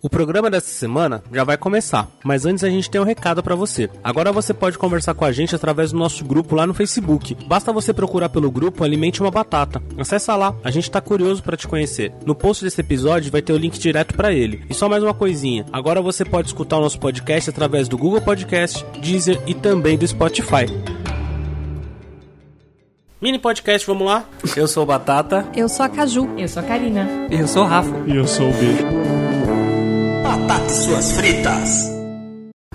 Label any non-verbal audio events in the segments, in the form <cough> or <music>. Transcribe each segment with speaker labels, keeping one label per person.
Speaker 1: O programa dessa semana já vai começar, mas antes a gente tem um recado para você. Agora você pode conversar com a gente através do nosso grupo lá no Facebook. Basta você procurar pelo grupo Alimente uma Batata. Acessa lá, a gente tá curioso para te conhecer. No post desse episódio vai ter o link direto para ele. E só mais uma coisinha, agora você pode escutar o nosso podcast através do Google Podcast, Deezer e também do Spotify. Mini podcast, vamos lá? Eu sou o Batata.
Speaker 2: Eu sou a Caju.
Speaker 3: Eu sou a Karina.
Speaker 4: Eu sou o Rafa.
Speaker 5: E eu sou o B.
Speaker 6: Batata suas fritas.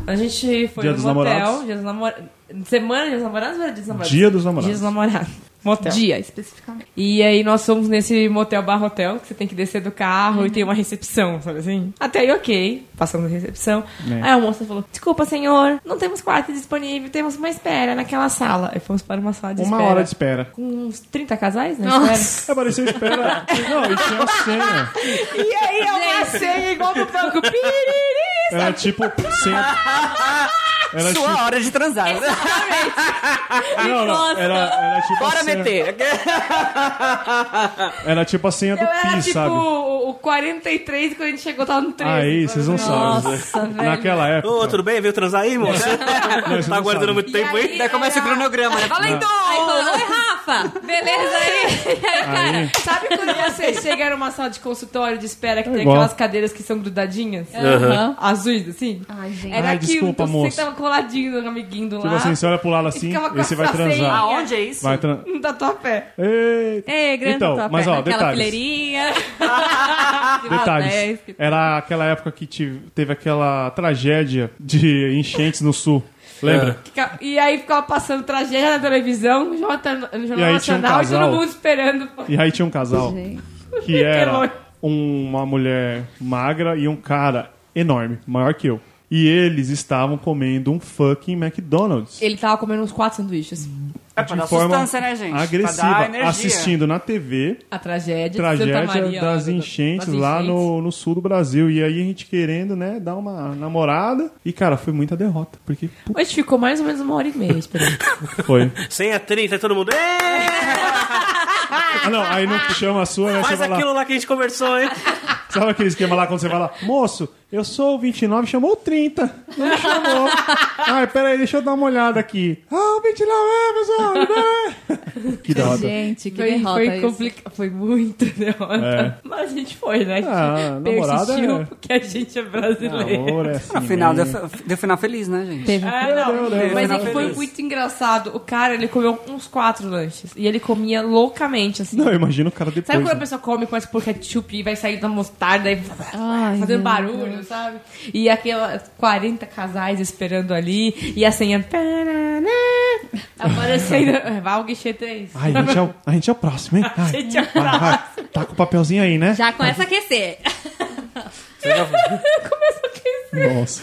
Speaker 3: A gente foi
Speaker 5: Dia
Speaker 3: no
Speaker 5: dos
Speaker 3: motel.
Speaker 5: namorados.
Speaker 3: Dia dos namorados. Semana dia dos namorados ou era dia dos namorados?
Speaker 5: Dia dos namorados.
Speaker 3: Dia dos namorados. Motel.
Speaker 2: Dia, especificamente.
Speaker 3: E aí nós fomos nesse motel bar hotel, que você tem que descer do carro e tem uma recepção, sabe assim? Até aí ok, passamos na recepção.
Speaker 5: É.
Speaker 3: Aí a moça falou, desculpa senhor, não temos quarto disponível, temos uma espera naquela sala. Aí fomos para uma sala de
Speaker 5: Uma
Speaker 3: espera.
Speaker 5: hora de espera.
Speaker 3: Com uns 30 casais, né?
Speaker 2: Nossa.
Speaker 5: É, <laughs> parecia espera. Não, e tinha a senha.
Speaker 3: E aí é uma senha igual no banco. Piriri,
Speaker 5: Era tipo senha. <laughs> Era
Speaker 4: Sua
Speaker 5: tipo.
Speaker 4: hora de transar. <laughs>
Speaker 5: Não, não. Era, era tipo a
Speaker 4: Bora
Speaker 5: senha.
Speaker 4: meter.
Speaker 5: Era tipo a senha do
Speaker 3: Eu era
Speaker 5: PIS,
Speaker 3: tipo
Speaker 5: sabe?
Speaker 3: o, o 43 e quando a gente chegou tava no 13.
Speaker 5: Aí, vocês não sabem.
Speaker 2: Nossa, velho.
Speaker 5: Naquela época.
Speaker 1: Ô, tudo bem? Veio transar aí, moça? <laughs>
Speaker 5: Não,
Speaker 1: tá aguardando muito tempo aí?
Speaker 4: Daí começa o cronograma, né? Valendo!
Speaker 2: Aí fala, oi <laughs> Rafa, beleza aí? E aí, cara,
Speaker 5: Aí,
Speaker 3: Sabe quando você chega numa sala de consultório de espera que
Speaker 5: É
Speaker 3: tem
Speaker 5: igual.
Speaker 3: aquelas cadeiras que são grudadinhas?
Speaker 2: Aham.
Speaker 3: Azuis, assim?
Speaker 2: Ai, gente.
Speaker 3: Era
Speaker 5: Ai,
Speaker 3: aquilo,
Speaker 5: desculpa,
Speaker 3: então
Speaker 5: moço.
Speaker 3: você tava coladinho no amiguinho do
Speaker 5: tipo
Speaker 3: lado.
Speaker 5: assim, você olha pro lado assim e você vai transar.
Speaker 4: Aonde é isso?
Speaker 5: Vai transar. <laughs>
Speaker 3: No tatuapé.
Speaker 5: Eita.
Speaker 2: Ei, grande
Speaker 5: Então,
Speaker 2: tua
Speaker 5: mas, ó,
Speaker 2: aquela
Speaker 5: detalhes.
Speaker 2: fileirinha. <laughs>
Speaker 5: Detalhes. Era aquela época que teve aquela tragédia de <laughs> enchentes no sul. Lembra?
Speaker 3: Fica- E aí ficava passando tragédia na televisão, no Jornal, no Jornal
Speaker 5: E aí tinha um
Speaker 3: Nacional, e
Speaker 5: casal.
Speaker 3: todo mundo esperando.
Speaker 5: E aí tinha um casal
Speaker 2: Gente.
Speaker 5: que era uma mulher magra e um cara enorme, maior que eu. E eles estavam comendo um fucking McDonald's.
Speaker 3: Ele tava comendo uns quatro sanduíches.
Speaker 4: É pra
Speaker 5: de
Speaker 4: dar
Speaker 5: forma
Speaker 4: sustância, né, gente? Pra dar
Speaker 5: agressiva, assistindo na TV
Speaker 3: A tragédia, de
Speaker 5: tragédia
Speaker 3: Santa Maria. lá
Speaker 5: das enchentes
Speaker 3: das
Speaker 5: lá
Speaker 3: enchentes.
Speaker 5: no, no sul do Brasil. E aí a gente querendo, né, dar uma namorada. E, cara, foi muita derrota. Porque
Speaker 3: A gente ficou mais ou menos uma hora e meia esperando. <laughs>
Speaker 5: foi.
Speaker 1: Senha 30, todo mundo.
Speaker 5: Ah, não, aí não chama a sua, né?
Speaker 1: Faz
Speaker 5: vai lá.
Speaker 1: aquilo lá que a gente conversou, hein?
Speaker 5: Sabe aquele esquema lá quando você vai lá? Moço, eu sou o 29, chamou o 30. Não me chamou. <laughs> Ai, peraí, deixa eu dar uma olhada aqui. Ah, o 29 é? Que <laughs> derrota.
Speaker 2: Gente, que
Speaker 3: Foi,
Speaker 2: derrota
Speaker 3: foi. Foi muito derrota.
Speaker 5: É.
Speaker 3: Mas a gente foi, né? A gente
Speaker 5: Ah,
Speaker 3: persistiu
Speaker 5: é-
Speaker 3: porque a gente é brasileiro.
Speaker 5: É assim
Speaker 4: No final, deu, deu final feliz, né, gente?
Speaker 2: Teve.
Speaker 3: É, não.
Speaker 5: Deu, deu,
Speaker 3: Mas
Speaker 4: deu.
Speaker 3: é que foi muito engraçado. O cara, ele comeu uns quatro lanches. E ele comia loucamente, assim.
Speaker 5: Não, imagina o cara depois.
Speaker 3: Sabe quando a
Speaker 5: né?
Speaker 3: pessoa come com por ketchup e vai sair da mostarda e
Speaker 2: Ai,
Speaker 3: fazendo barulho, sabe? E aquelas 40 casais esperando ali. E a senha. Aparecendo. Vai o guichê 3.
Speaker 5: Ai, a gente, é o, a gente é o próximo, hein? <laughs> Ai,
Speaker 3: gente é o
Speaker 5: vai, vai. Tá com o papelzinho aí, né?
Speaker 2: Já <laughs> começa a aquecer.
Speaker 5: Nossa.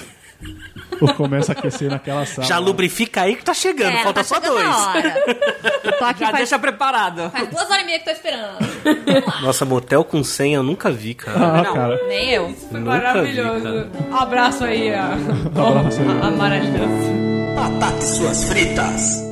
Speaker 5: Ou começa a aquecer naquela sala.
Speaker 1: Já lubrifica aí que tá chegando,
Speaker 2: É,
Speaker 1: falta
Speaker 2: tá
Speaker 1: só dois.
Speaker 2: a hora. Eu <laughs> tô aqui
Speaker 4: Já
Speaker 2: faz,
Speaker 4: deixa preparado.
Speaker 2: faz duas horas e meia que tô esperando.
Speaker 1: Nossa, motel com senha eu nunca vi, cara.
Speaker 5: Ah,
Speaker 4: Não.
Speaker 5: cara.
Speaker 2: Nem eu.
Speaker 3: Foi
Speaker 1: Nunca
Speaker 3: maravilhoso.
Speaker 1: vi,
Speaker 3: Abraço aí, a,
Speaker 5: Abraço aí.
Speaker 3: a, a maravilhosa.
Speaker 6: Batata suas fritas.